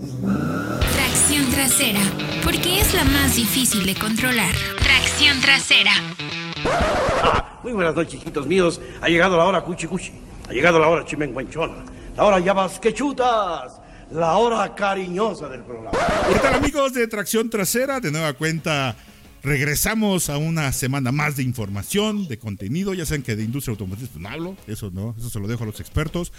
Tracción trasera, porque es la más difícil de controlar. Tracción trasera. Muy buenas noches, chiquitos míos. Ha llegado la hora cuchi cuchi. Ha llegado la hora chimenguanchona. La hora llamas que chutas. La hora cariñosa del programa. ¿Qué tal amigos de Tracción Trasera? De nueva cuenta regresamos a una semana más de información, de contenido. Ya saben que de industria automotriz pues, no hablo, eso no, eso se lo dejo a los expertos.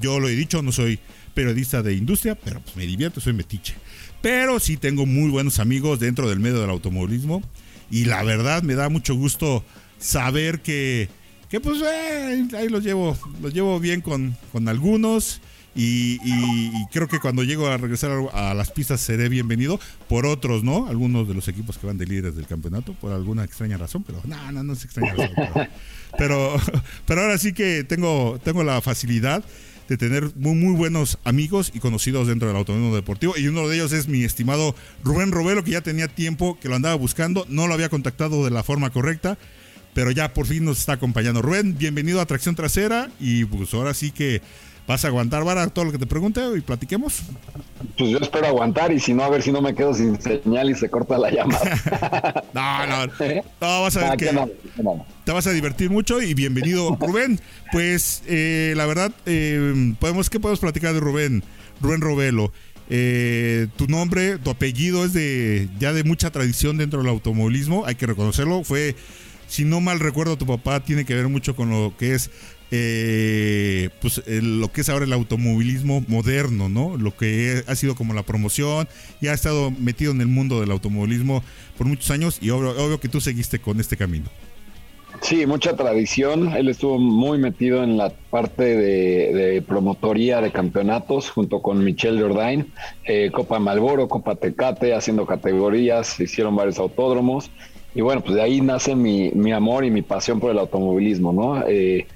Yo lo he dicho, no soy periodista de industria, pero pues me divierto, soy metiche. Pero sí tengo muy buenos amigos dentro del medio del automovilismo y la verdad me da mucho gusto saber que, que pues eh, ahí los llevo, los llevo bien con, con algunos. Y, creo que cuando llego a regresar a, las pistas seré bienvenido por otros, ¿no? Algunos de los equipos que van de líderes del campeonato, por alguna extraña razón, pero no, no, no es extraña razón. Pero, pero, ahora sí que tengo, tengo la facilidad de tener muy, muy buenos amigos y conocidos dentro del automovilismo deportivo. Y uno de ellos es mi estimado Rubén Robelo, que ya tenía tiempo que lo andaba buscando, no lo había contactado de la forma correcta pero ya por fin nos está acompañando. Rubén, bienvenido a Tracción Trasera y pues ahora sí que vas a aguantar vara todo lo que te pregunte y platiquemos. Pues yo espero aguantar y si no, a ver si no me quedo sin señal y se corta la llamada. no, no, ¿Eh? no, vas a ver ah, que te vas a divertir mucho y bienvenido Rubén. Pues eh, la verdad, eh, podemos, ¿qué podemos platicar de Rubén? Rubén Robelo. tu nombre, tu apellido es de ya de mucha tradición dentro del automovilismo, hay que reconocerlo. Fue si no mal recuerdo, tu papá tiene que ver mucho con lo que es eh, pues lo que es ahora el automovilismo moderno, ¿no? Lo que ha sido como la promoción y ha estado metido en el mundo del automovilismo por muchos años y obvio, que tú seguiste con este camino. Sí, mucha tradición. Él estuvo muy metido en la parte de, promotoría de campeonatos junto con Michelle Jordain, eh, Copa Malboro, Copa Tecate, haciendo categorías, hicieron varios autódromos y bueno, pues de ahí nace mi, mi amor y mi pasión por el automovilismo, ¿no? Eh,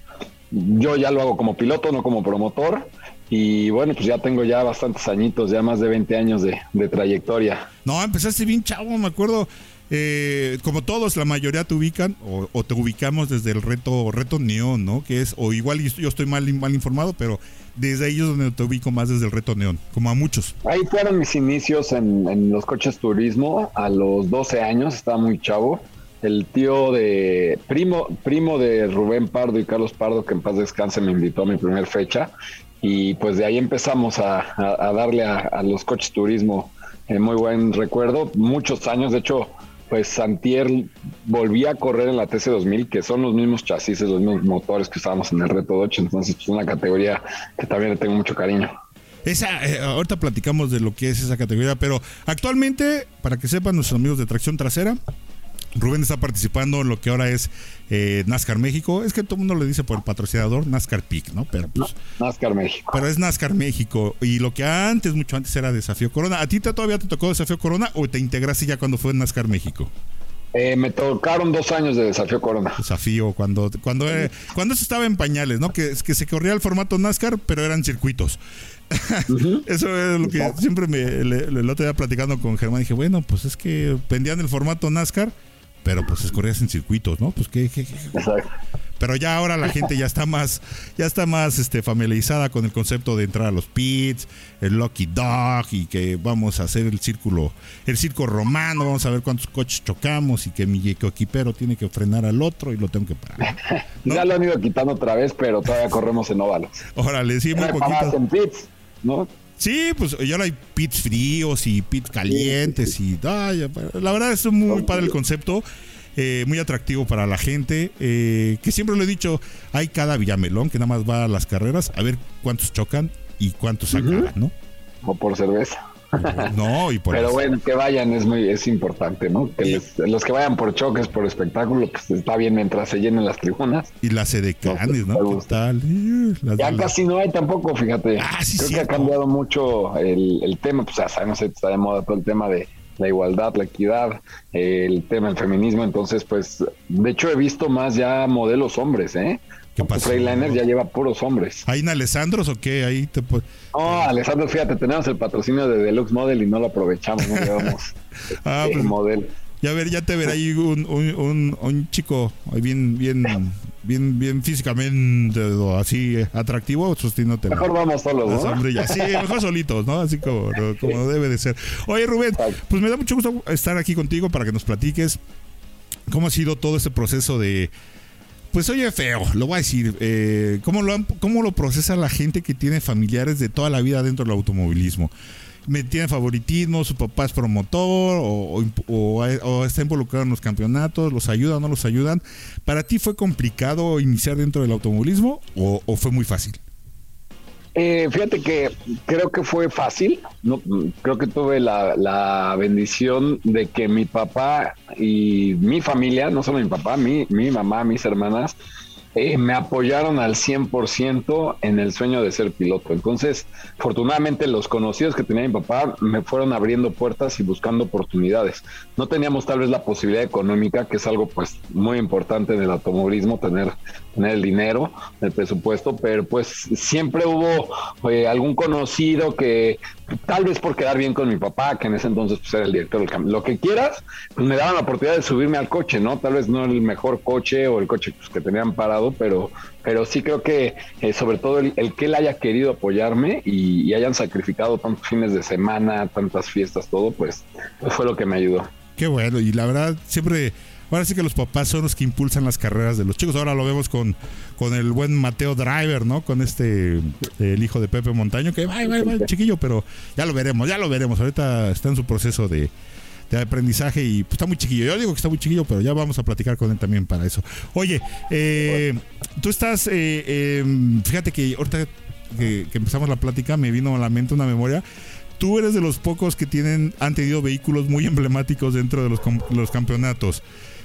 yo ya lo hago como piloto, no como promotor. Y bueno, pues ya tengo ya bastantes añitos, ya más de 20 años de, de trayectoria. No, empezaste bien chavo, me acuerdo. Eh, como todos, la mayoría te ubican o, te ubicamos desde el reto reto Neón, ¿no? Que es, o igual yo estoy mal, mal informado, pero desde ahí es donde te ubico más desde el reto Neón, como a muchos. Ahí fueron mis inicios en, los coches turismo, a los 12 años, estaba muy chavo. El tío de, primo, primo de Rubén Pardo y Carlos Pardo, que en paz descanse, me invitó a mi primera fecha. Y pues de ahí empezamos a, darle a, los coches turismo eh, muy buen recuerdo, muchos años, de hecho pues Santier volvía a correr en la TC2000, que son los mismos chasis, los mismos motores que estábamos en el Reto 8, entonces es una categoría que también le tengo mucho cariño. Esa, eh, ahorita platicamos de lo que es esa categoría, pero actualmente, para que sepan nuestros amigos de tracción trasera, Rubén está participando en lo que ahora es eh, NASCAR México. Es que todo el mundo le dice por el patrocinador NASCAR Peak, ¿no? Pero pues, NASCAR México. Pero es NASCAR México. Y lo que antes, mucho antes, era Desafío Corona. ¿A ti todavía te tocó Desafío Corona o te integraste ya cuando fue NASCAR México? Eh, me tocaron dos años de Desafío Corona. Desafío, cuando cuando, eh, cuando eso estaba en pañales, ¿no? Que, que se corría el formato NASCAR, pero eran circuitos. Eso es lo que siempre me, el otro día platicando con Germán. Dije, bueno, pues es que vendían el formato NASCAR pero pues escorrías en circuitos, ¿no? Pues qué, Pero ya ahora la gente ya está más, ya está más este, familiarizada con el concepto de entrar a los pits, el Lucky Dog y que vamos a hacer el círculo, el circo romano, vamos a ver cuántos coches chocamos y que mi equipero tiene que frenar al otro y lo tengo que parar. Ya lo han ido quitando otra vez, pero todavía corremos en óvalos. Órale, sí, muy poquito. en pits, ¿no? Sí, pues ya ahora hay pits fríos y pits calientes y la verdad es muy padre el concepto. Eh, muy atractivo para la gente. Eh, que siempre lo he dicho, hay cada Villamelón que nada más va a las carreras a ver cuántos chocan y cuántos acaban, ¿no? O por cerveza. No, y por Pero bueno, que vayan es muy es importante, ¿no? Que los que vayan por choques, por espectáculo, pues está bien mientras se llenen las tribunas. Y las edecanes, ¿no? ¿Qué tal? ya casi no hay tampoco, fíjate. Ah, Creo que ha cambiado mucho el, tema, pues ya sabemos que está de moda todo el tema de la igualdad, la equidad, el tema del feminismo, entonces pues de hecho he visto más ya modelos hombres, ¿eh? ¿Qué pasa? Freightliner ya lleva puros hombres. ¿Hay en Alessandros o qué? Ahí te No, Alessandro, fíjate, tenemos el patrocinio de Deluxe Model y no lo aprovechamos, no llevamos ah, pues, modelo. Ya ver, ya te verá ahí un, un, un, chico bien, bien, bien, bien físicamente así atractivo, sosteniéndote. Mejor vamos solos, ¿no? Sí, mejor solitos, ¿no? Así como, como debe de ser. Oye, Rubén, pues me da mucho gusto estar aquí contigo para que nos platiques cómo ha sido todo este proceso de pues oye feo, lo voy a decir. Eh, ¿cómo, lo, ¿Cómo lo procesa la gente que tiene familiares de toda la vida dentro del automovilismo? me tiene favoritismo, su papá es promotor o, está involucrado en los campeonatos, los ayuda o no los ayudan. ¿Para ti fue complicado iniciar dentro del automovilismo o, fue muy fácil? Eh, fíjate que creo que fue fácil. No, creo que tuve la, la, bendición de que mi papá y mi familia, no solo mi papá, mi, mi mamá, mis hermanas, eh, me apoyaron al 100% en el sueño de ser piloto. Entonces, afortunadamente los conocidos que tenía mi papá me fueron abriendo puertas y buscando oportunidades. No teníamos tal vez la posibilidad económica, que es algo pues muy importante en el automovilismo, tener, tener el dinero, el presupuesto, pero pues siempre hubo eh, algún conocido que tal vez por quedar bien con mi papá, que en ese entonces pues, era el director del cambio, lo que quieras, pues me daban la oportunidad de subirme al coche, ¿no? Tal vez no el mejor coche o el coche pues, que tenían parado, pero, pero sí creo que eh, sobre todo el, que él haya querido apoyarme y, hayan sacrificado tantos fines de semana, tantas fiestas, todo, pues fue lo que me ayudó. Qué bueno, y la verdad siempre Ahora sí que los papás son los que impulsan las carreras de los chicos. Ahora lo vemos con, con el buen Mateo Driver, ¿no? Con este, el hijo de Pepe Montaño, que va, va, va, chiquillo, pero ya lo veremos, ya lo veremos. Ahorita está en su proceso de, aprendizaje y pues, está muy chiquillo. Yo digo que está muy chiquillo, pero ya vamos a platicar con él también para eso. Oye, eh, tú estás, eh, em, fíjate que ahorita que, empezamos la plática me vino a la mente una memoria tú eres de los pocos que tienen, han tenido vehículos muy emblemáticos dentro de los, los campeonatos.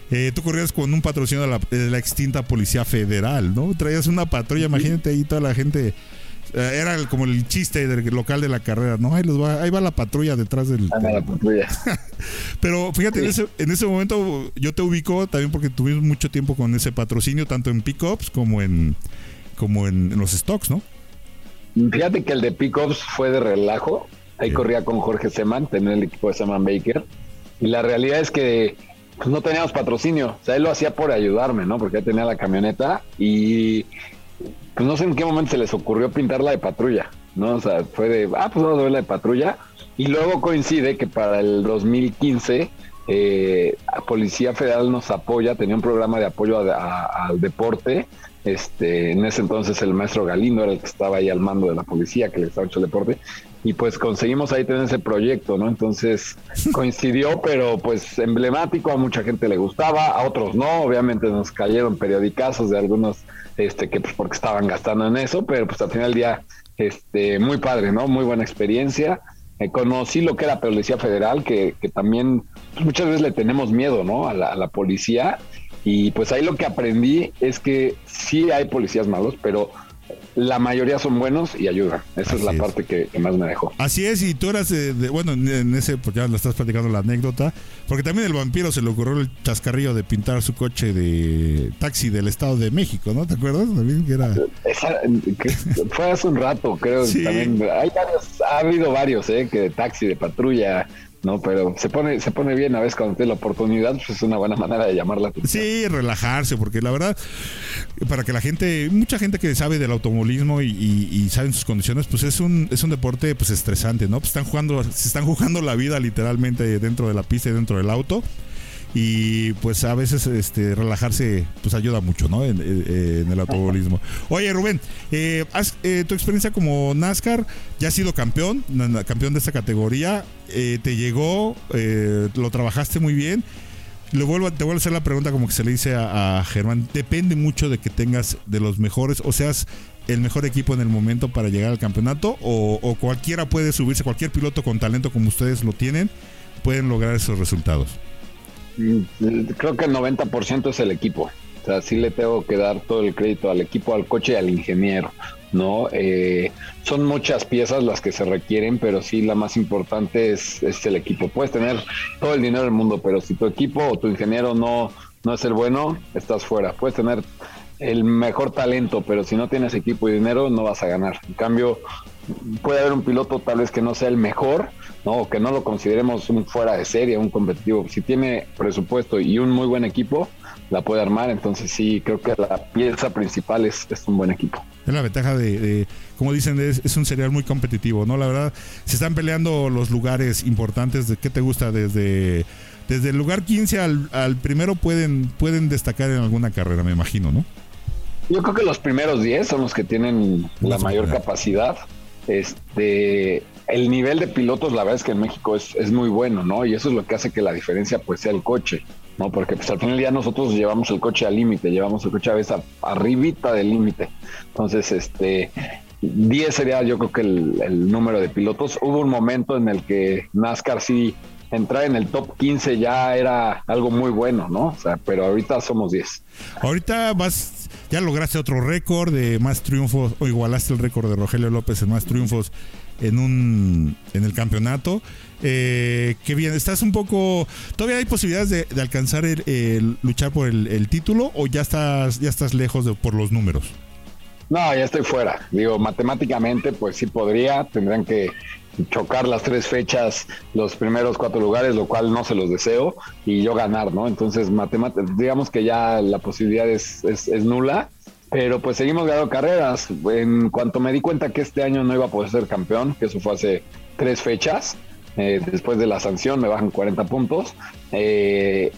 Eh, tú corrías con un patrocinio de la, extinta Policía Federal, ¿no? Traías una patrulla, imagínate ahí toda la gente. Eh, era como el chiste del local de la carrera, ¿no? Ahí, va, ahí va la patrulla detrás del. la patrulla. Pero fíjate, en, ese, en ese momento yo te ubico también porque tuvimos mucho tiempo con ese patrocinio, tanto en pickups como en, como en, los stocks, ¿no? Fíjate que el de pickups fue de relajo. Ahí corría con Jorge Seman, tenía el equipo de Seman Baker. Y la realidad es que pues no teníamos patrocinio. O sea, él lo hacía por ayudarme, ¿no? Porque ya tenía la camioneta y pues no sé en qué momento se les ocurrió pintarla de patrulla, ¿no? O sea, fue de, ah, pues vamos a ver la de patrulla. Y luego coincide que para el 2015 eh, Policía Federal nos apoya, tenía un programa de apoyo al deporte. Este, en ese entonces el maestro Galindo era el que estaba ahí al mando de la policía, que le estaba hecho el deporte y pues conseguimos ahí tener ese proyecto, ¿no? Entonces coincidió, pero pues emblemático, a mucha gente le gustaba, a otros no, obviamente nos cayeron periodicazos de algunos este que pues porque estaban gastando en eso, pero pues al final del día este muy padre, ¿no? Muy buena experiencia. Eh, conocí lo que era Policía Federal, que, que también pues, muchas veces le tenemos miedo, ¿no? A la, a la policía. Y pues ahí lo que aprendí es que sí hay policías malos, pero la mayoría son buenos y ayudan. Esa es la parte que, más me dejó. Así es, y tú eras, de, bueno, en ese, pues ya lo estás platicando la anécdota, porque también el vampiro se le ocurrió el chascarrillo de pintar su coche de taxi del Estado de México, ¿no? ¿Te acuerdas? También que era... fue hace un rato, creo. También, hay varios, ha habido varios, ¿eh? Que de taxi, de patrulla, ¿no? Pero se pone, se pone bien a veces cuando tiene la oportunidad, pues es una buena manera de llamarla. Sí, relajarse, porque la verdad, para que la gente, mucha gente que sabe del automovilismo y, y, sabe sus condiciones, pues es un, es un deporte pues estresante, ¿no? Pues están jugando, se están jugando la vida literalmente dentro de la pista y dentro del auto y pues a veces este relajarse pues ayuda mucho no en, el automovilismo. Oye Rubén eh, eh, tu experiencia como NASCAR ya has sido campeón campeón de esta categoría eh, te llegó lo trabajaste muy bien. Le vuelvo, te vuelvo a hacer la pregunta como que se le dice a, Germán depende mucho de que tengas de los mejores o seas el mejor equipo en el momento para llegar al campeonato o, o cualquiera puede subirse cualquier piloto con talento como ustedes lo tienen pueden lograr esos resultados Creo que el 90% es el equipo. O sea, sí le tengo que dar todo el crédito al equipo, al coche y al ingeniero. ¿no? Eh, son muchas piezas las que se requieren, pero sí la más importante es, es, el equipo. Puedes tener todo el dinero del mundo, pero si tu equipo o tu ingeniero no, no es el bueno, estás fuera. Puedes tener el mejor talento, pero si no tienes equipo y dinero, no vas a ganar. En cambio, puede haber un piloto tal vez que no sea el mejor, ¿no? Que no lo consideremos un fuera de serie, un competitivo. Si tiene presupuesto y un muy buen equipo, la puede armar. Entonces sí, creo que la pieza principal es, es un buen equipo. Es la ventaja de, como dicen, es, un serial muy competitivo, ¿no? La verdad, se están peleando los lugares importantes. ¿De qué te gusta? Desde, desde el lugar 15 al, al primero pueden, pueden destacar en alguna carrera, me imagino, ¿no? Yo creo que los primeros 10 son los que tienen la mayor capacidad. Este, el nivel de pilotos, la verdad es que en México es, es, muy bueno, ¿no? Y eso es lo que hace que la diferencia pues sea el coche, ¿no? Porque pues al final ya nosotros llevamos el coche al límite, llevamos el coche a veces arribita del límite. Entonces, este, 10 sería yo creo que el, el, número de pilotos. Hubo un momento en el que NASCAR sí entrar en el top 15 ya era algo muy bueno, ¿no? O sea, pero ahorita somos 10. Ahorita vas, ya lograste otro récord de más triunfos, o igualaste el récord de Rogelio López en más triunfos en un en el campeonato. Eh, qué bien, estás un poco. ¿Todavía hay posibilidades de, alcanzar el, luchar por el, título o ya estás, ya estás lejos de, por los números? No, ya estoy fuera. Digo, matemáticamente, pues sí podría. Tendrían que chocar las tres fechas, los primeros cuatro lugares, lo cual no se los deseo, y yo ganar, ¿no? Entonces, digamos que ya la posibilidad es, es, es nula pero pues seguimos ganando carreras. En cuanto me di cuenta que este año no iba a poder ser campeón, que eso fue hace tres fechas, eh, después de la sanción me bajan 40 puntos, eh,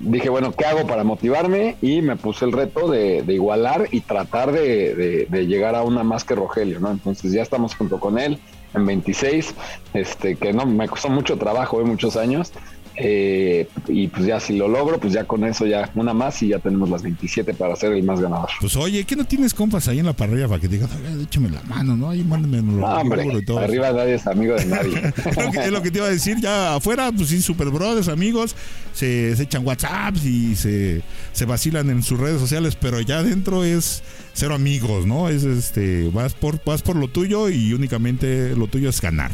dije, bueno, ¿qué hago para motivarme? Y me puse el reto de, igualar y tratar de, llegar a una más que Rogelio, ¿no? Entonces ya estamos junto con él en 26, este, que no me costó mucho trabajo, de muchos años, eh, y pues ya si lo logro, pues ya con eso ya una más y ya tenemos las 27 para ser el más ganador. Pues oye, ¿qué no tienes compas ahí en la parrilla para que digan, échame la mano, ¿no? Ahí mándenme no, hombre, y todo. Arriba nadie es amigo de nadie. es lo que te iba a decir, ya afuera, pues sí, super brothers, amigos, se, echan WhatsApps y se, se vacilan en sus redes sociales, pero ya adentro es cero amigos, ¿no? Es este, vas por, vas por lo tuyo y únicamente lo tuyo es ganar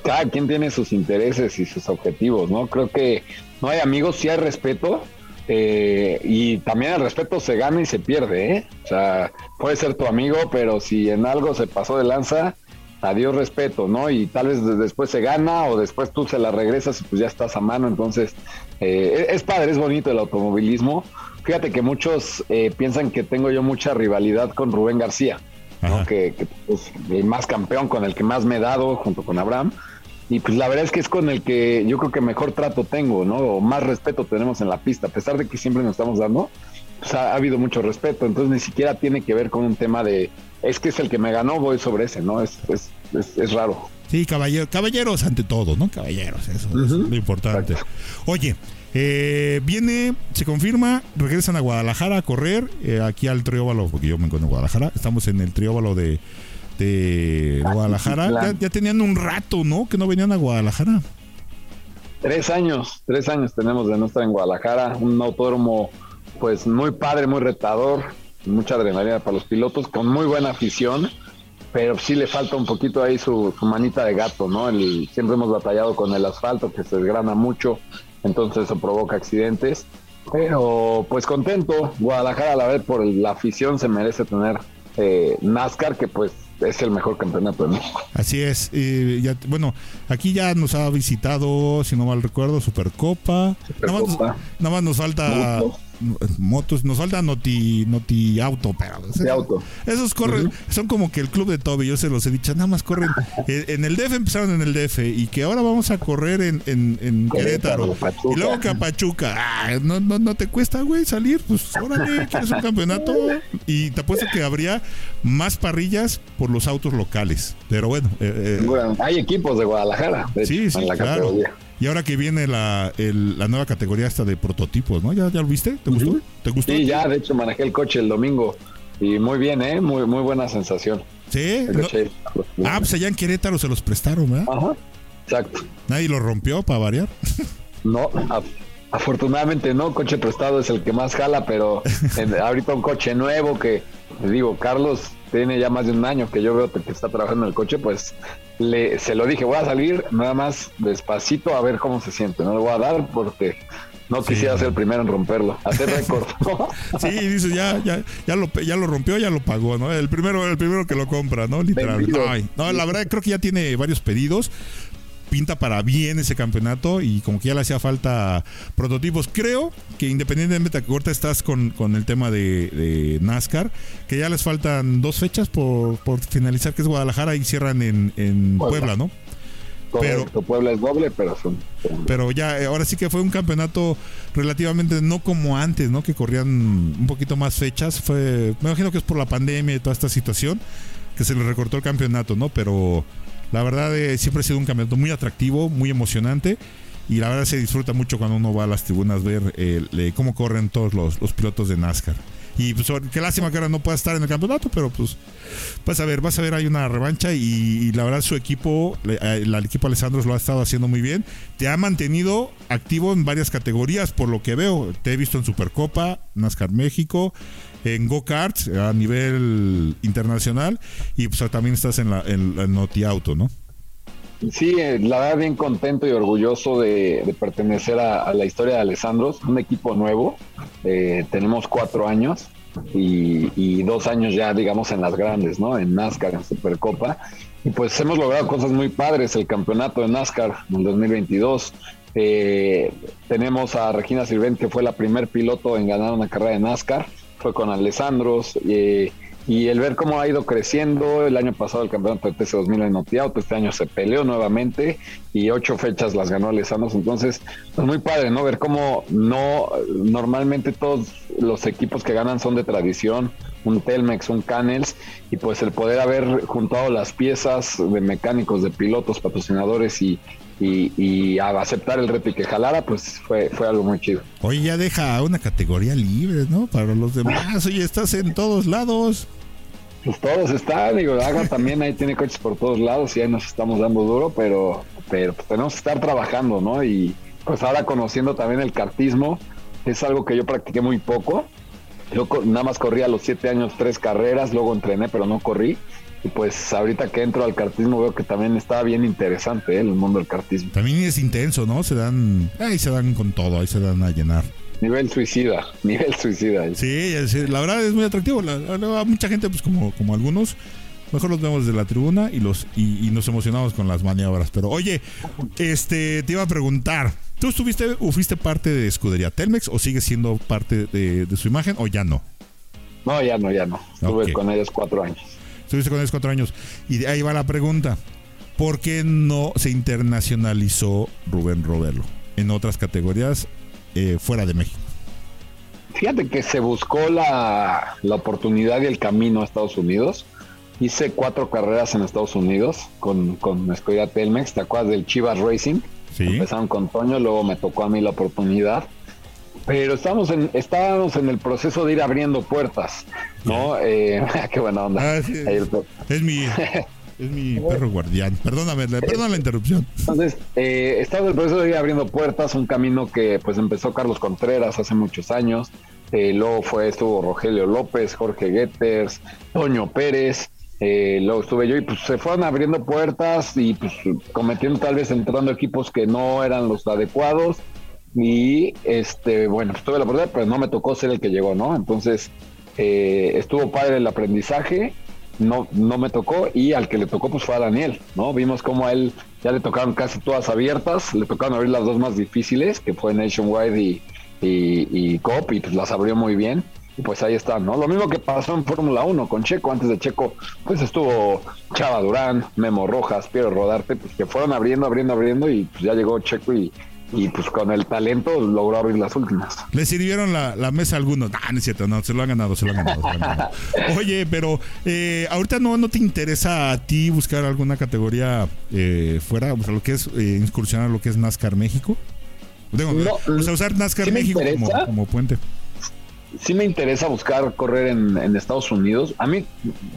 cada quien tiene sus intereses y sus objetivos, ¿no? Creo que no hay amigos, sí hay respeto, eh, y también el respeto se gana y se pierde, ¿eh? O sea, puede ser tu amigo, pero si en algo se pasó de lanza, adiós respeto, ¿no? Y tal vez después se gana o después tú se la regresas y pues ya estás a mano, entonces eh, es padre, es bonito el automovilismo. Fíjate que muchos eh, piensan que tengo yo mucha rivalidad con Rubén García que, es pues, el más campeón, con el que más me he dado junto con Abraham. Y pues la verdad es que es con el que yo creo que mejor trato tengo, ¿no? O más respeto tenemos en la pista, a pesar de que siempre nos estamos dando, pues ha, habido mucho respeto, entonces ni siquiera tiene que ver con un tema de, es que es el que me ganó, voy sobre ese, ¿no? Es, es, es, raro. Sí, caballeros ante todo, ¿no? Caballeros, eso es lo importante. Oye, eh, viene, se confirma, regresan a Guadalajara a correr, eh, aquí al Trióbalo, porque yo me encuentro en Guadalajara. Estamos en el Trióbalo de, de Guadalajara. Ya, tenían un rato, ¿no? Que no venían a Guadalajara. Tres años, tres años tenemos de no estar en Guadalajara. Un autódromo, pues muy padre, muy retador, mucha adrenalina para los pilotos, con muy buena afición pero sí le falta un poquito ahí su, su manita de gato, ¿no? El, siempre hemos batallado con el asfalto que se desgrana mucho, entonces eso provoca accidentes. Pero pues contento, Guadalajara a la vez por la afición se merece tener eh, NASCAR, que pues es el mejor campeonato de México. Así es. ya, bueno, aquí ya nos ha visitado, si no mal recuerdo, Supercopa. Nada, más, nos falta motos, nos falta Noti, Noti Auto, pero esos, corren, son como que el club de Toby, yo se los he dicho, nada más corren en el DF empezaron en el DF y que ahora vamos a correr en, en, Querétaro, y luego que a Pachuca, ah, no, no, no te cuesta, güey, salir, pues órale, quieres un campeonato y te apuesto que habría más parrillas por los autos locales, pero bueno. Eh, eh, hay equipos de Guadalajara, sí, sí, claro. Y ahora que viene la, la nueva categoría esta de prototipos, ¿no? ¿Ya, ya lo viste? ¿Te gustó? ¿Te gustó? Sí, ya, de hecho manejé el coche el domingo y muy bien, ¿eh? Muy, muy buena sensación. Sí. Ah, pues allá en Querétaro se los prestaron, ¿verdad? Ajá, exacto. ¿Nadie lo rompió para variar? No, afortunadamente no, coche prestado es el que más jala, pero ahorita un coche nuevo que, digo, Carlos tiene ya más de un año que yo veo que está trabajando en el coche, pues le, se lo dije, voy a salir nada más despacito a ver cómo se siente, no le voy a dar porque no quisiera ser el primero en romperlo, hacer récord. sí, dice, ya, ya, ya lo, ya lo rompió, ya lo pagó, ¿no? El primero, el primero que lo compra, ¿no? Literal. no, la verdad creo que ya tiene varios pedidos. Pinta para bien ese campeonato y como que ya le hacía falta prototipos. Creo que independientemente de que ahorita estás con, con el tema de, NASCAR, que ya les faltan dos fechas por, por finalizar, que es Guadalajara y cierran en, en Puebla, ¿no? pero Puebla es doble, pero son, Pero ya, eh, ahora sí que fue un campeonato relativamente no como antes, ¿no? Que corrían un poquito más fechas. Fue, me imagino que es por la pandemia y toda esta situación que se le recortó el campeonato, ¿no? Pero la verdad eh, siempre ha sido un campeonato muy atractivo, muy emocionante. Y la verdad se disfruta mucho cuando uno va a las tribunas ver eh, cómo corren todos los, los pilotos de NASCAR. Y pues, qué lástima que ahora no pueda estar en el campeonato, pero pues vas a ver, vas a ver, hay una revancha y, la verdad su equipo, el, equipo Alessandros lo ha estado haciendo muy bien. Te ha mantenido activo en varias categorías, por lo que veo. Te he visto en Supercopa, NASCAR México, en go-karts a nivel internacional y pues también estás en la en, Noti Auto, ¿no? Sí, eh, la verdad bien contento y orgulloso de, pertenecer a, la historia de Alessandros, un equipo nuevo, eh, tenemos cuatro años y, dos años ya, digamos, en las grandes, ¿no? En NASCAR, en Supercopa. Y pues hemos logrado cosas muy padres, el campeonato de NASCAR en 2022. Eh, tenemos a Regina Sirvent, que fue la primer piloto en ganar una carrera de NASCAR, fue con Alessandros. Eh, y el ver cómo ha ido creciendo, el año pasado el campeonato de TC2000 en Notiauto, este año se peleó nuevamente y ocho fechas las ganó Alessandro, entonces pues muy padre, ¿no? Ver cómo no, normalmente todos los equipos que ganan son de tradición, un Telmex, un Canels, y pues el poder haber juntado las piezas de mecánicos, de pilotos, patrocinadores y, y, aceptar el reto y que jalara, pues fue, fue algo muy chido. Oye, ya deja una categoría libre, ¿no? Para los demás, oye, estás en todos lados. Pues todos están, digo, Aga también ahí tiene coches por todos lados y ahí nos estamos dando duro, pero, pero pues tenemos que estar trabajando, ¿no? Y pues ahora conociendo también el cartismo, es algo que yo practiqué muy poco. Yo nada más corrí a los siete años tres carreras, luego entrené, pero no corrí. Y pues ahorita que entro al cartismo veo que también está bien interesante ¿eh? el mundo del cartismo. También es intenso, ¿no? Se dan, ahí se dan con todo, ahí se dan a llenar. Nivel suicida, nivel suicida. Sí, la verdad es muy atractivo. La, mucha gente, pues como, como algunos, mejor los vemos desde la tribuna y los y, nos emocionamos con las maniobras. Pero oye, este te iba a preguntar, ¿tú estuviste o fuiste parte de Escudería Telmex o sigues siendo parte de, su imagen o ya no? No, ya no, ya no. Estuve con ellos cuatro años. Estuviste con ellos cuatro años. Y ahí va la pregunta. ¿Por qué no se internacionalizó Rubén Roberlo en otras categorías eh, fuera de México? Fíjate que se buscó la, oportunidad y el camino a Estados Unidos. Hice cuatro carreras en Estados Unidos con, con Escuela Telmex. ¿Te acuerdas del Chivas Racing? Sí. Empezaron con Toño, luego me tocó a mí la oportunidad. Pero estábamos en, estábamos en el proceso de ir abriendo puertas, ¿no? Eh, qué buena onda. Ah, es mi, es mi perro guardián. Perdóname, perdona la interrupción. Entonces, eh, en el proceso de ir abriendo puertas, un camino que pues empezó Carlos Contreras hace muchos años. Eh, luego fue, estuvo Rogelio López, Jorge Getters, Toño Pérez. Eh, luego estuve yo y pues se fueron abriendo puertas y pues cometiendo tal vez entrando equipos que no eran los adecuados y este, bueno, pues tuve la oportunidad, pero no me tocó ser el que llegó, ¿no? Entonces, eh, estuvo padre el aprendizaje, no, no me tocó, y al que le tocó, pues fue a Daniel, ¿no? Vimos como a él ya le tocaron casi todas abiertas, le tocaron abrir las dos más difíciles, que fue Nationwide y, y, y COP, y pues las abrió muy bien. Y pues ahí está, ¿no? Lo mismo que pasó en Fórmula 1 con Checo. Antes de Checo, pues estuvo Chava Durán, Memo Rojas, Piero Rodarte, pues que fueron abriendo, abriendo, abriendo y pues ya llegó Checo y y pues con el talento logró abrir las últimas. ¿Le sirvieron la, mesa a algunos? Ah, no es cierto, no, se lo han ganado, se lo han ganado. Oye, pero eh, ahorita no, no te interesa a ti buscar alguna categoría eh, fuera, o sea, lo que es eh, incursionar lo que es NASCAR México. o sea, usar NASCAR México como, como puente sí me interesa buscar correr en, Estados Unidos. A mí,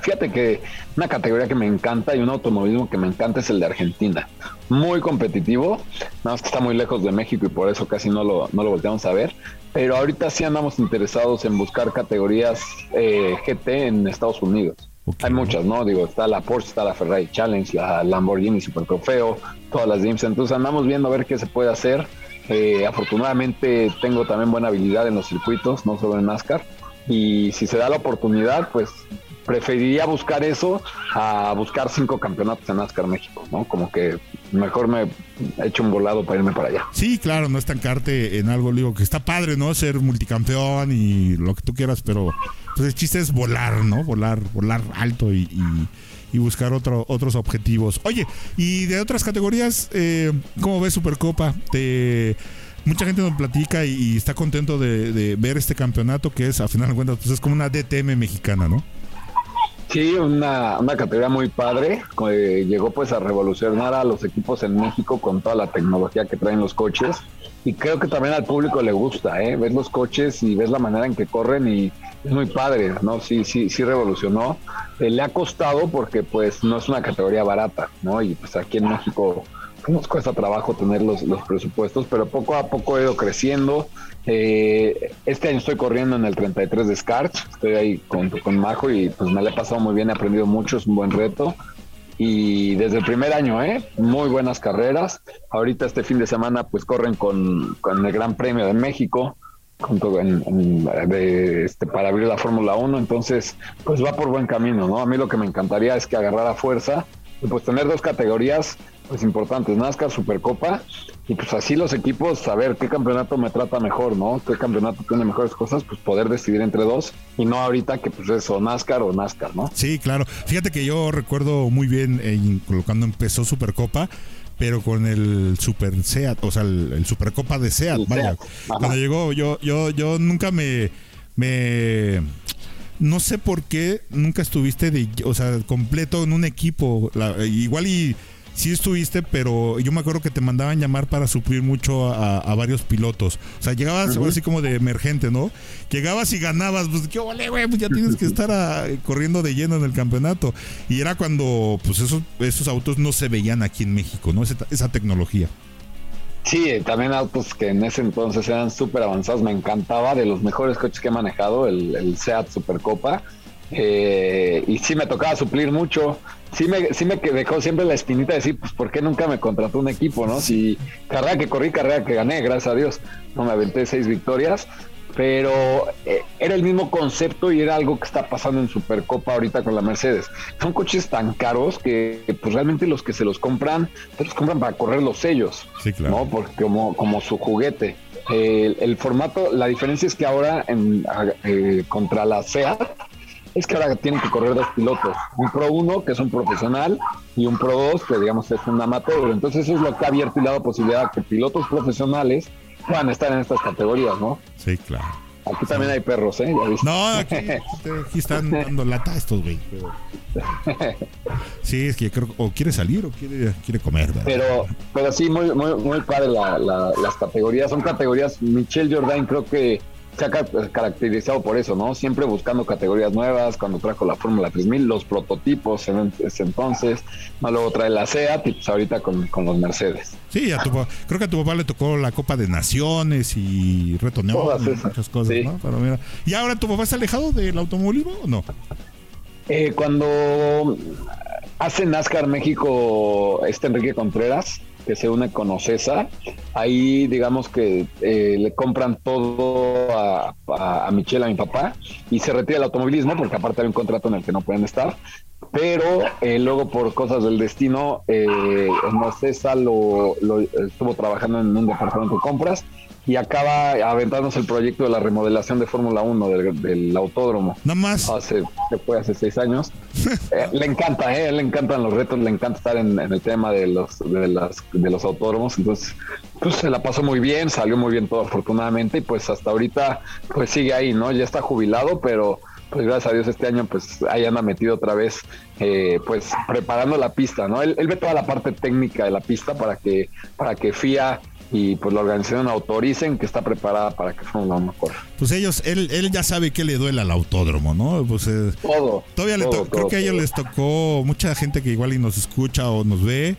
fíjate que una categoría que me encanta y un automovilismo que me encanta es el de Argentina. Muy competitivo, nada más que está muy lejos de México y por eso casi no lo, no lo volteamos a ver. Pero ahorita sí andamos interesados en buscar categorías eh, GT en Estados Unidos. Hay muchas, ¿no? Digo, está la Porsche, está la Ferrari Challenge, la Lamborghini Super Trofeo, todas las DIMS. Entonces andamos viendo a ver qué se puede hacer eh, afortunadamente tengo también buena habilidad en los circuitos, no solo en NASCAR. Y si se da la oportunidad, pues preferiría buscar eso a buscar cinco campeonatos en NASCAR México, ¿no? Como que mejor me echo un volado para irme para allá. Sí, claro, no estancarte en algo, digo, que está padre, ¿no? Ser multicampeón y lo que tú quieras, pero pues el chiste es volar, ¿no? Volar, volar alto y, y, buscar otro, otros objetivos. Oye, y de otras categorías, eh, ¿cómo ves Supercopa? Te mucha gente nos platica y, está contento de, ver este campeonato que es, a final de cuentas, pues es como una DTM mexicana, ¿no? Sí, una, una categoría muy padre. Eh, llegó pues a revolucionar a los equipos en México con toda la tecnología que traen los coches. Y creo que también al público le gusta, ¿eh? Ves los coches y ves la manera en que corren y muy padre, ¿no? Sí, sí, sí revolucionó. Eh, le ha costado porque pues no es una categoría barata, ¿no? Y pues aquí en México nos cuesta trabajo tener los, los presupuestos, pero poco a poco he ido creciendo. Eh, este año estoy corriendo en el 33 de Scarch, estoy ahí con, con Majo y pues me lo he pasado muy bien, he aprendido mucho, es un buen reto. Y desde el primer año, ¿eh? muy buenas carreras. Ahorita este fin de semana pues corren con, con el Gran Premio de México, junto este, para abrir la Fórmula 1, entonces pues va por buen camino, ¿no? A mí lo que me encantaría es que agarrara fuerza y pues tener dos categorías pues importantes, NASCAR, Supercopa, y pues así los equipos saber qué campeonato me trata mejor, ¿no? ¿Qué campeonato tiene mejores cosas? Pues poder decidir entre dos y no ahorita que pues es o NASCAR o NASCAR, ¿no? Sí, claro. Fíjate que yo recuerdo muy bien eh, cuando empezó Supercopa, pero con el Super Seat, o sea, el, Supercopa de Seat, vaya. Cuando llegó, yo, yo, yo nunca me, me no sé por qué nunca estuviste de, o sea, completo en un equipo. igual y sí estuviste, pero yo me acuerdo que te mandaban llamar para suplir mucho a, varios pilotos. O sea, llegabas así como de emergente, ¿no? Llegabas y ganabas, pues qué ole, güey, pues ya tienes que estar ah, corriendo de lleno en el campeonato. Y era cuando, pues esos, esos autos no se veían aquí en México, ¿no? Esa, esa tecnología. Sí, también autos que en ese entonces eran súper avanzados. Me encantaba, de los mejores coches que he manejado, el, el Seat Supercopa. Eh, y sí me tocaba suplir mucho sí me, sí me dejó siempre la espinita de decir, pues, ¿por qué nunca me contrató un equipo, no? Si carrera que corrí, carrera que gané, gracias a Dios, no me aventé seis victorias, pero eh, era el mismo concepto y era algo que está pasando en Supercopa ahorita con la Mercedes. Son coches tan caros que, pues, realmente los que se los compran, se los compran para correr los sellos, sí, claro. ¿no? Porque como, como su juguete. el, formato, la diferencia es que ahora en, eh, contra la SEAT, es que ahora tienen que correr dos pilotos, un Pro 1 que es un profesional y un Pro 2 que digamos es un amateur. Entonces eso es lo que ha abierto y dado posibilidad a que pilotos profesionales puedan estar en estas categorías, ¿no? Sí, claro. Aquí también hay perros, ¿eh? No, aquí, están dando lata estos, güey. Sí, es que creo o quiere salir o quiere, quiere comer, Pero, pero sí, muy, muy, muy padre las categorías. Son categorías, Michelle Jordan creo que se ha caracterizado por eso, ¿no? Siempre buscando categorías nuevas, cuando trajo la Fórmula 3000, los prototipos en ese entonces, luego trae la SEAT y pues ahorita con, los Mercedes. Sí, a tu, creo que a tu papá le tocó la Copa de Naciones y retoneó muchas cosas, ¿no? Pero mira, ¿y ahora tu papá está alejado del automovilismo o no? Eh, cuando hace NASCAR México este Enrique Contreras, que se une con Ocesa, ahí digamos que eh, le compran todo a, a, Michelle, a mi papá, y se retira el automovilismo, porque aparte hay un contrato en el que no pueden estar, pero eh, luego por cosas del destino, eh, Ocesa lo, estuvo trabajando en un departamento de compras y acaba aventándose el proyecto de la remodelación de Fórmula 1 del, autódromo. Nada más. Hace, fue hace seis años. Eh, le encanta, ¿eh? le encantan los retos, le encanta estar en, el tema de los, de, las, de los autódromos. Entonces, pues se la pasó muy bien, salió muy bien todo afortunadamente y pues hasta ahorita pues sigue ahí, ¿no? Ya está jubilado, pero pues gracias a Dios este año pues ahí anda metido otra vez eh, pues preparando la pista, ¿no? Él, él, ve toda la parte técnica de la pista para que para que FIA y pues la organización autoricen que está preparada para que Fórmula 1 corra. Pues ellos, él, él ya sabe que le duele al autódromo, ¿no? Pues eh, todo. Todavía le creo que a ellos les tocó mucha gente que igual y nos escucha o nos ve.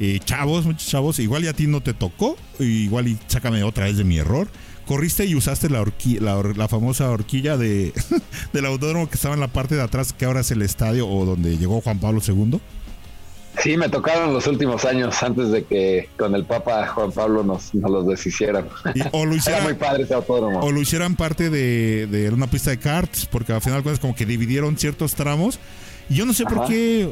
Eh, chavos, muchos chavos, igual y a ti no te tocó, igual y sácame otra vez de mi error. Corriste y usaste la, la, famosa horquilla de, del autódromo que estaba en la parte de atrás, que ahora es el estadio o donde llegó Juan Pablo II. Sí, me tocaron los últimos años antes de que con el Papa Juan Pablo nos, los deshicieran. o lo hicieran, Era muy padre ese autódromo. O lo hicieran parte de, una pista de karts, porque al final como que dividieron ciertos tramos Y yo no sé por qué,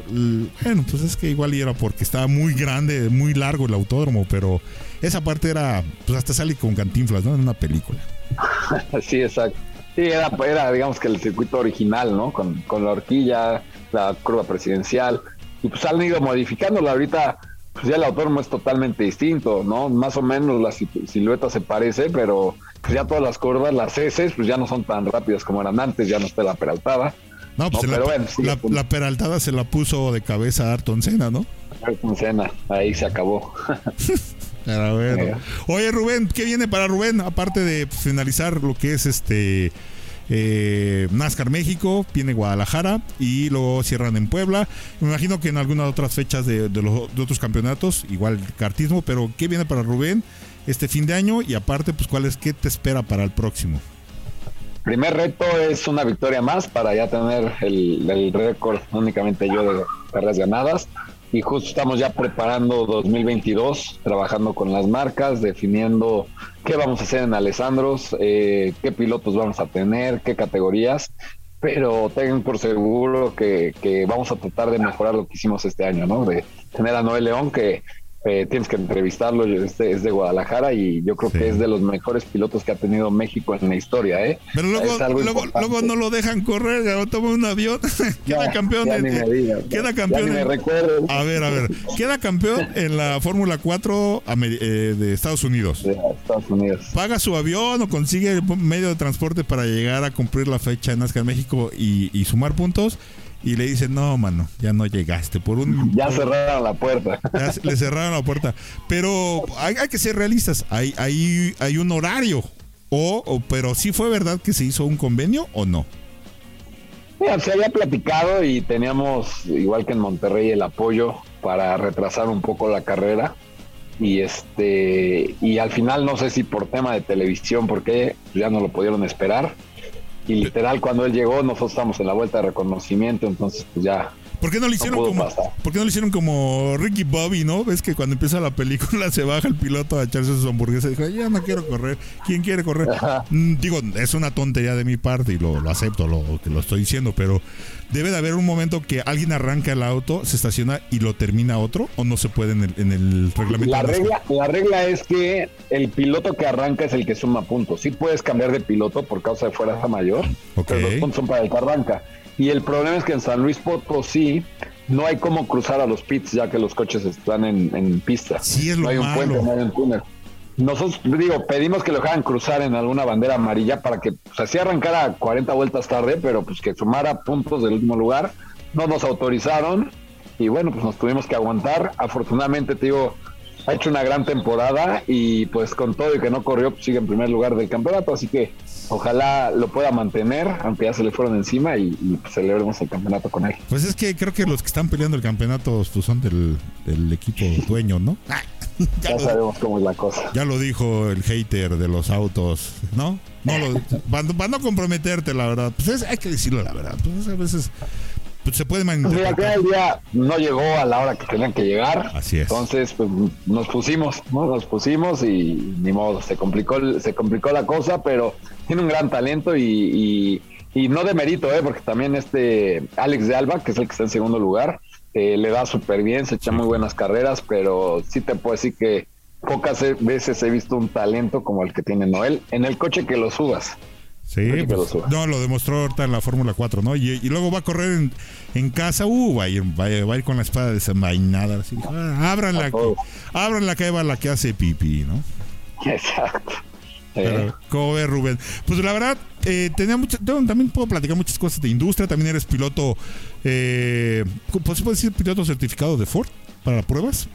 bueno, pues es que igual era porque estaba muy grande, muy largo el autódromo, pero esa parte era, pues hasta sale con cantinflas, ¿no? En una película. Sí, exacto. Sí, era, era digamos que el circuito original, ¿no? Con, con la horquilla, la curva presidencial. Y pues han ido modificándola. Ahorita, pues ya el autódromo es totalmente distinto, ¿no? Más o menos la si- silueta se parece, pero pues ya todas las curvas, las S, pues ya no son tan rápidas como eran antes, ya no está la peraltada. No, pues No, la, pero bueno, sí, la- la peraltada se la puso de cabeza a Ayrton Senna, ¿no? Ayrton Senna, ahí se acabó. Pero bueno. Oye, Rubén, ¿qué viene para Rubén? Aparte de finalizar lo que es este eh, NASCAR México, viene Guadalajara y luego cierran en Puebla. Me imagino que en algunas otras fechas de, los, otros campeonatos, igual cartismo, pero ¿qué viene para Rubén este fin de año? Y aparte, pues, ¿cuál es, qué te espera para el próximo? Primer reto es una victoria más para ya tener el, el récord únicamente yo de carreras ganadas. Y justo estamos ya preparando 2022, trabajando con las marcas, definiendo qué vamos a hacer en Alessandros, eh, qué pilotos vamos a tener, qué categorías. Pero tengan por seguro que, que vamos a tratar de mejorar lo que hicimos este año, ¿no? De tener a Noel León, que eh, tienes que entrevistarlo, es de, es de Guadalajara y yo creo Sí. que es de los mejores pilotos que ha tenido México en la historia, ¿eh? Pero luego, luego, no lo dejan correr, ya toma un avión, queda campeón. en- ni me digas, queda campeón. me en- a ver, a ver, queda campeón en la Fórmula 4 amer- eh, de Estados Unidos. de Estados Unidos. paga su avión o consigue medio de transporte para llegar a cumplir la fecha en NASCAR México y, y sumar puntos. Y le dicen, no, mano, ya no llegaste. Por un. Ya cerraron la puerta. ya le cerraron la puerta. Pero hay, hay que ser realistas. Hay, hay, hay un horario. O, o- pero sí fue verdad que se hizo un convenio o no. Mira, se había platicado y teníamos, igual que en Monterrey, el apoyo para retrasar un poco la carrera. Y este y al final no sé si por tema de televisión, porque ya no lo pudieron esperar. Y literal cuando él llegó, nosotros estamos en la vuelta de reconocimiento, entonces pues ya ¿Por qué no lo hicieron como pasar. ¿Por qué no lo hicieron como Ricky Bobby, no? Ves que cuando empieza la película se baja el piloto a echarse sus hamburguesas y dijo, ya no quiero correr. ¿Quién quiere correr? Mm, digo, es una tontería de mi parte y lo, lo acepto, lo que lo estoy diciendo, pero debe de haber un momento que alguien arranca el auto, se estaciona y lo termina otro o no se puede en el, en el reglamento. La regla, la regla es que el piloto que arranca es el que suma puntos. Sí puedes cambiar de piloto por causa de fuerza mayor, Ok. pero los puntos son para el que arranca. Y el problema es que en San Luis Potosí no hay cómo cruzar a los pits ya que los coches están en, en pista. Sí, es lo no hay un malo. puente, no hay un túnel. Nosotros, digo, pedimos que lo dejaran cruzar en alguna bandera amarilla para que, pues, así arrancara 40 vueltas tarde, pero pues que sumara puntos del último lugar. No nos autorizaron y bueno, pues nos tuvimos que aguantar. Afortunadamente, te digo, ha hecho una gran temporada y pues con todo y que no corrió, pues sigue en primer lugar del campeonato, así que ojalá lo pueda mantener, aunque ya se le fueron encima y, y, pues, celebremos el campeonato con él. Pues es que creo que los que están peleando el campeonato pues, son del, del equipo dueño, ¿no? Ah, ya, Ya lo, sabemos cómo es la cosa. ya lo dijo el hater de los autos, ¿no? No lo, para, para no comprometerte, la verdad. Pues es- hay que decirlo la verdad. Pues a veces se puede Pues mira, malinterpretar. aquel día no llegó a la hora que tenían que llegar. Así es. Entonces, pues nos pusimos, ¿no? Nos pusimos y ni modo, se complicó, el- se complicó la cosa, pero tiene un gran talento y, y, y no de mérito, ¿eh? Porque también este Alex de Alba, que es el que está en segundo lugar, eh, le da súper bien, se echa muy buenas carreras, pero sí te puedo decir que pocas veces he visto un talento como el que tiene Noel en el coche que lo subas. Sí, pues, no, lo demostró ahorita en la Fórmula 4, ¿no? Y, y luego va a correr en, en casa, uh, va a, ir, va, a, va a ir con la espada desenvainada. Así, ah, ábranla, A todos. ábranla que va la que hace pipí, ¿no? Exacto. Pero, ¿Cómo ves, Rubén? Pues la verdad, eh, tenía tengo- también puedo platicar muchas cosas de industria. También eres piloto, eh, pues, ¿se puede decir piloto certificado de Ford para pruebas?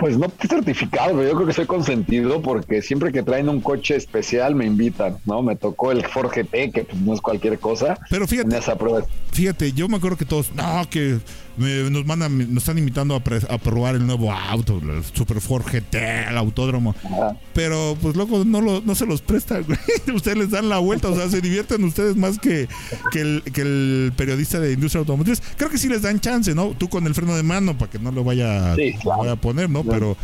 Pues no estoy certificado, pero yo creo que soy consentido porque siempre que traen un coche especial me invitan, ¿no? Me tocó el Ford GT, que pues, no es cualquier cosa. Pero En fíjate, esa prueba. fíjate, yo me acuerdo que todos, no, que nos mandan, nos están invitando a, pre- a probar el nuevo auto, el Super Ford GT, el autódromo. Ajá. Pero pues luego no, lo, no se los prestan, güey. Ustedes les dan la vuelta, o sea, se divierten ustedes más que, que, el, que el periodista de industria automotriz. Creo que sí les dan chance, ¿no? Tú con el freno de mano para que no lo vaya, Sí, claro. lo vaya a poner, ¿no? Pero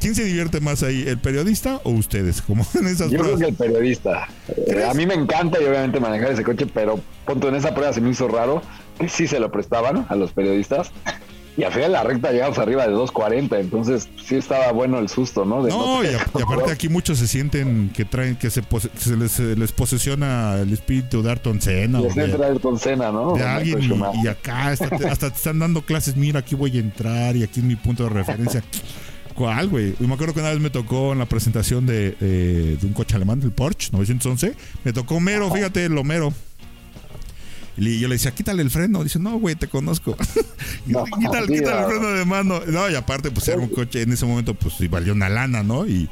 ¿Quién se divierte más ahí, el periodista o ustedes? Como en esas Yo creo que el periodista. Eh, a mí me encanta y obviamente manejar ese coche, pero punto en esa prueba se me hizo raro que sí se lo prestaban a los periodistas. Y al final la recta llegamos arriba de 2.40, entonces sí estaba bueno el susto, ¿no? De No, y, tener- a- y aparte aquí muchos se sienten que traen, que se, pose- se les, se les posesiona el espíritu de Ayrton Senna o Les de, con cena, ¿no? de alguien y, y acá hasta te, hasta te están dando clases, mira, aquí voy a entrar y aquí es mi punto de referencia. ¿Cuál, güey? Y me acuerdo que una vez me tocó en la presentación de, eh, de un coche alemán, del Porsche 911, me tocó Mero, fíjate, el Homero. Y yo le decía, quítale el freno. Dice, no, güey, te conozco. No, quítale, sí, quítale el no. freno de mano. No, y aparte, pues era un coche en ese momento, pues sí, valió una lana, ¿no? Y,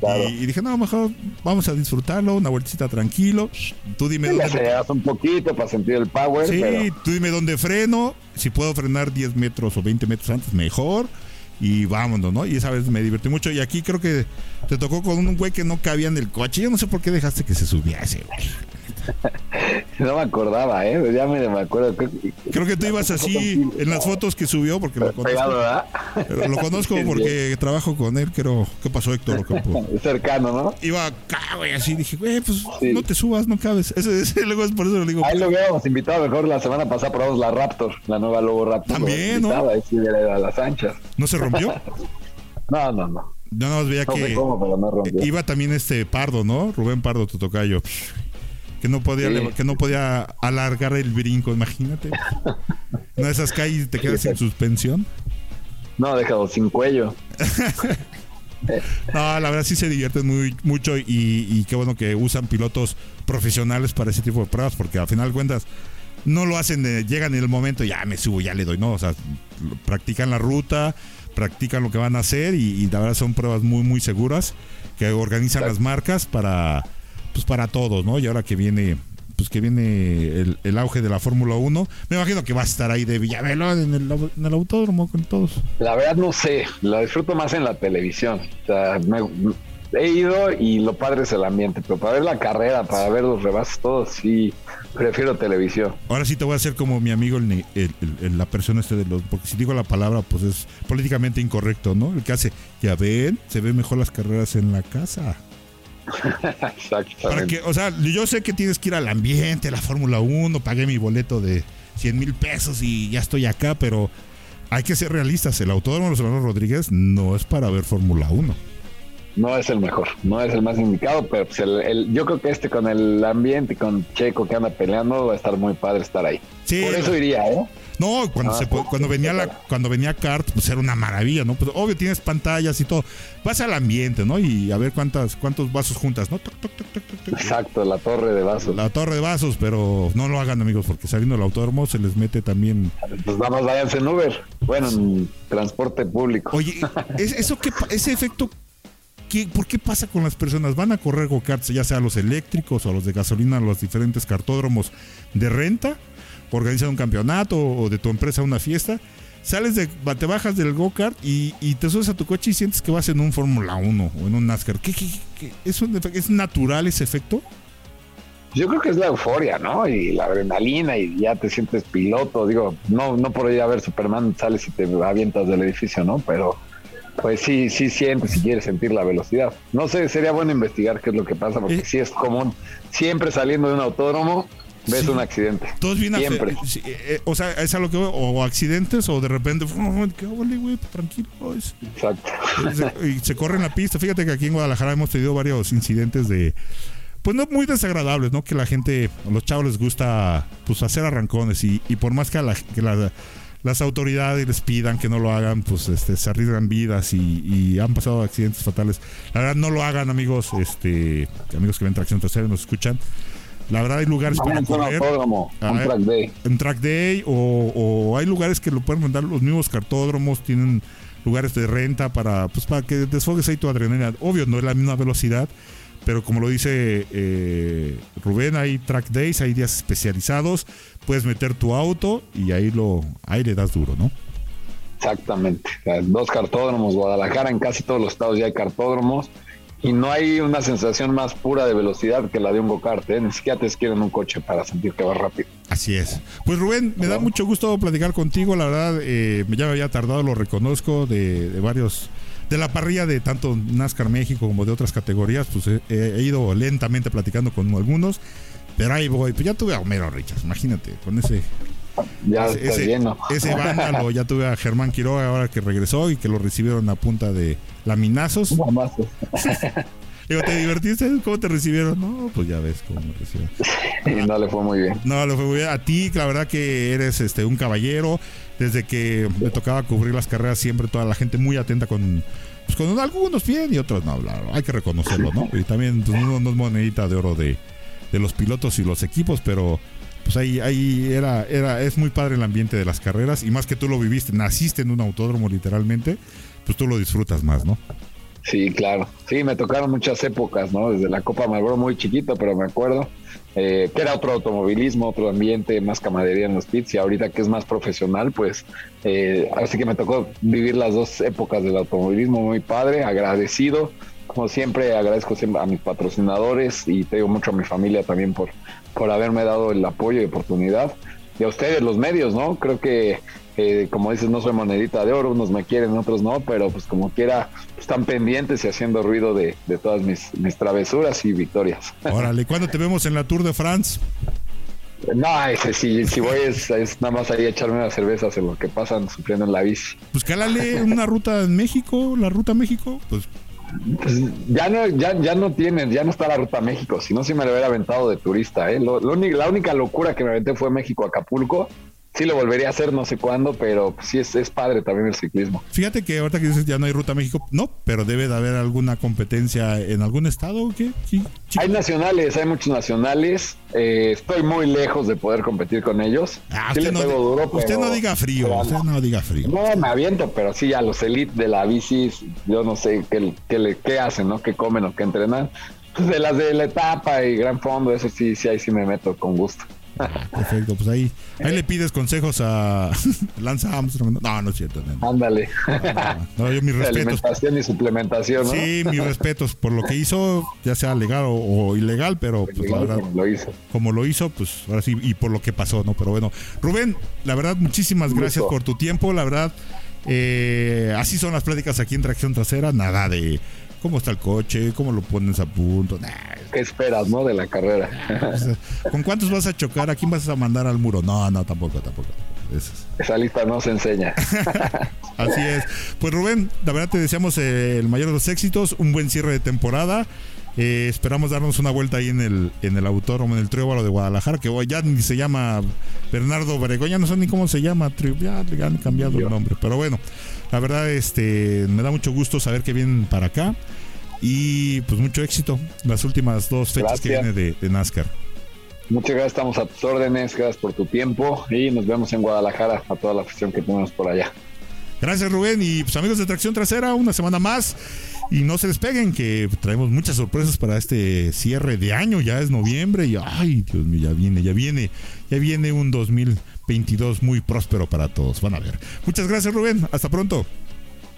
Claro. y, y dije, no, mejor vamos a disfrutarlo, una vueltecita tranquilo. Tú dime Le dónde. aceleras un poquito para sentir el power, Sí, pero tú dime dónde freno. Si puedo frenar 10 metros o 20 metros antes, mejor. Y vámonos, ¿no? Y esa vez me divertí mucho. Y aquí creo que te tocó con un güey que no cabía en el coche. Yo no sé por qué dejaste que se subiese, güey. no me acordaba, ¿eh? Ya me, me acuerdo. que- Creo que tú ibas así en las fotos que subió, porque lo Pegado, conozco. Lo conozco porque trabajo con él. Creo, ¿qué pasó, Héctor cercano, ¿no? Iba acá, güey, así. Dije, güey, pues Sí. no te subas, no cabes. Ese, ese- luego es por eso le digo. Ahí lo hubiéramos invitado mejor la semana pasada probamos la Raptor, la nueva Lobo Raptor. También, ¿no? ¿no? Ahí sí era a las anchas. ¿No se rompió? No, no, no. Yo nada más veía No que cómo, no iba también este Pardo, ¿no? Rubén Pardo, tu tocayo. Que no podía Sí. que no podía alargar el brinco, imagínate. De esas calles te quedas sin suspensión. No, déjalo sin cuello. No, la verdad sí se divierten muy, mucho y, y qué bueno que usan pilotos profesionales para ese tipo de pruebas, porque al final de cuentas no lo hacen, de, llegan en el momento, ya me subo, ya le doy, no, o sea, practican la ruta, practican lo que van a hacer y, y la verdad son pruebas muy, muy seguras que organizan las marcas para, pues para todos, ¿no? Y ahora que viene, pues que viene el, el auge de la Fórmula 1, me imagino que va a estar ahí de Villavelo en el, en el autódromo con todos. La verdad no sé, la disfruto más en la televisión. O sea, me- he ido y lo padre es el ambiente, pero para ver la carrera, para ver los rebases, todos, sí, prefiero televisión. Ahora sí te voy a hacer como mi amigo, el- el- el- la persona este de los. Porque si digo la palabra, pues es políticamente incorrecto, ¿no? El que hace, ya ven, se ven mejor las carreras en la casa. Para que, o sea, yo sé que tienes que ir al ambiente, la Fórmula 1, pagué mi boleto de 100 mil pesos y ya estoy acá, pero hay que ser realistas. El Autódromo de los Rodríguez no es para ver Fórmula 1. No es el mejor, no es el más indicado, pero pues el, el- yo creo que este con el ambiente, con Checo que anda peleando, va a estar muy padre estar ahí. Sí, Por eso iría, ¿eh? No, cuando, Ah, se, cuando venía la cuando venía Kart, pues era una maravilla, ¿no? Pues obvio tienes pantallas y todo. Vas al ambiente, ¿no? Y a ver cuántas cuántos vasos juntas, ¿no? Toc, toc, toc. Exacto, la torre de vasos. La torre de vasos, pero no lo hagan, amigos, porque saliendo del autódromo se les mete también. Pues nada más váyanse en Uber, bueno, en transporte público. Oye, ¿es- eso qué ese efecto ¿qué, ¿por qué pasa con las personas? ¿Van a correr go-karts, ya sea los eléctricos o los de gasolina, los diferentes cartódromos de renta? Organizan un campeonato o de tu empresa una fiesta. Sales de, te bajas del go-kart y, y te subes a tu coche y sientes que vas en un Fórmula 1 o en un NASCAR. ¿Qué, qué- qué- ¿Es, un efe- ¿Es natural ese efecto? Yo creo que es la euforia, ¿no? Y la adrenalina y ya te sientes piloto. Digo, no, no por ir a ver Superman sales y te avientas del edificio, ¿no? Pero pues sí, sí sientes si quieres sentir la velocidad. No sé, sería bueno investigar qué es lo que pasa, porque Eh. sí es común. Siempre saliendo de un autódromo ves Sí. un accidente. Todos bien afe- Siempre. sí, eh, eh, O sea, es a lo que voy, o accidentes o de repente, ¿qué ole, güey? Tranquilo. es- Exacto. se, y se corre en la pista. Fíjate que aquí en Guadalajara hemos tenido varios incidentes de, pues no muy desagradables, ¿no? Que la gente, a los chavos les gusta, pues hacer arrancones y, y por más que, a la- que la- las autoridades les pidan que no lo hagan, pues este, se arriesgan vidas y, y han pasado accidentes fatales. La verdad, no lo hagan, amigos, este, amigos que ven tracción trasera y nos escuchan. La verdad, hay lugares para un correr autódromo, un ver. track day. en track day o, o hay lugares que lo pueden rentar los mismos cartódromos tienen lugares de renta para pues para que desfogues ahí tu adrenalina obvio no es la misma velocidad pero como lo dice eh, Rubén hay track days hay días especializados puedes meter tu auto y ahí lo ahí le das duro no Exactamente. O sea, Dos cartódromos, Guadalajara, en casi todos los estados ya hay cartódromos. Y no hay una sensación más pura de velocidad que la de un go-kart. ¿eh? Ni siquiera te quieren un coche para sentir que va rápido. Así es. Pues Rubén, me da mucho gusto platicar contigo. La verdad, eh, ya me había tardado, lo reconozco, de, de varios de la parrilla de tanto NASCAR México como de otras categorías, pues he, he ido lentamente platicando con algunos. Pero ahí voy, pues ya tuve a Homero Richards, imagínate, con ese Ya ese, está ese- lleno. ese vándalo, ya tuve a Germán Quiroga ahora que regresó y que lo recibieron a punta de laminazos. Digo, ¿te divertiste? ¿Cómo te recibieron? No, pues ya ves cómo me recibieron. Y no le fue muy bien. No, lo fue muy bien. A ti, la verdad que eres este un caballero. Desde que me tocaba cubrir las carreras, siempre toda la gente muy atenta con, pues, con algunos bien y otros no. hay que reconocerlo, ¿no? Y también pues, uno no es monedita de oro de, de los pilotos y los equipos, pero pues ahí, ahí era, era, es muy padre el ambiente de las carreras y más que tú lo viviste, naciste en un autódromo literalmente, pues tú lo disfrutas más, ¿no? Sí, claro. Sí, me tocaron muchas épocas, ¿no? Desde la Copa Marlboro muy chiquito, pero me acuerdo eh, que era otro automovilismo, otro ambiente, más camadería en los pits y ahorita que es más profesional, pues eh, así que me tocó vivir las dos épocas del automovilismo muy padre, agradecido. Como siempre, agradezco siempre a mis patrocinadores y te digo mucho a mi familia también por, por haberme dado el apoyo y oportunidad. Y a ustedes, los medios, ¿no? Creo que, eh, como dices, no soy monedita de oro, unos me quieren, otros no, pero pues como quiera, están pendientes y haciendo ruido de, de todas mis, mis travesuras y victorias. Órale, ¿cuándo te vemos en la Tour de France? No, ese sí, si voy es, es nada más ahí a echarme unas cervezas en lo que pasan sufriendo en la bici. Pues cálale una ruta en México, la ruta México, Pues, ya no, ya, ya no tienen, ya no está la ruta a México, si no, sí me lo hubiera aventado de turista, ¿eh? Lo- lo la única locura que me aventé fue México Acapulco. Sí lo volvería a hacer, no sé cuándo, pero sí es, es padre también el ciclismo. Fíjate que ahorita que dices ya no hay ruta a México, no, pero debe de haber alguna competencia en algún estado o qué? Sí. Hay nacionales, hay muchos nacionales. eh, estoy muy lejos de poder competir con ellos. Ah, Sí usted, no, duro, usted pero- no diga frío, pero- usted no diga frío. No, me aviento, pero sí, a los elite de la bici, yo no sé qué, qué hacen, ¿no? ¿Qué comen o qué entrenan? Pues de las de la etapa y gran fondo, eso sí, sí, ahí sí me meto con gusto. Perfecto, pues ahí, ahí le pides consejos a Lance Armstrong. No, no es cierto. No, Ándale. no, yo mis respetos. alimentación y suplementación, ¿no? Sí, mis respetos por lo que hizo, ya sea legal o, o ilegal, pero pues la verdad, como lo hizo. como lo hizo, pues ahora sí, y por lo que pasó, ¿no? Pero bueno, Rubén, la verdad, muchísimas gracias por tu tiempo, la verdad, eh, así son las pláticas aquí en Tracción Trasera, nada de cómo está el coche, cómo lo pones a punto, nah, ¿Qué esperas, no? De la carrera. ¿con cuántos vas a chocar? ¿A quién vas a mandar al muro? No, no, tampoco, tampoco. Eso. Esa lista no se enseña. Así es. Pues Rubén, la verdad te deseamos eh, el mayor de los éxitos, un buen cierre de temporada. Eh, esperamos darnos una vuelta ahí en el, en el autódromo, en el Trióbalo de Guadalajara, que hoy ya ni se llama Bernardo Obregón, ya no sé ni cómo se llama, ya han cambiado el nombre. Pero bueno, la verdad este me da mucho gusto saber que vienen para acá. Y pues mucho éxito las últimas dos fechas que viene de, de NASCAR. Muchas gracias, estamos a tus órdenes, gracias por tu tiempo y nos vemos en Guadalajara a toda la afición que tenemos por allá. Gracias Rubén y pues amigos de Tracción Trasera, una semana más y no se despeguen que traemos muchas sorpresas para este cierre de año, ya es noviembre y ay Dios mío, ya viene, ya viene, ya viene un 2022 muy próspero para todos, van a ver. Muchas gracias Rubén, hasta pronto.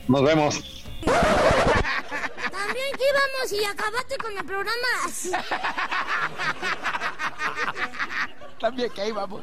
Nos vemos. También que íbamos y acabaste con el programa así. También que íbamos.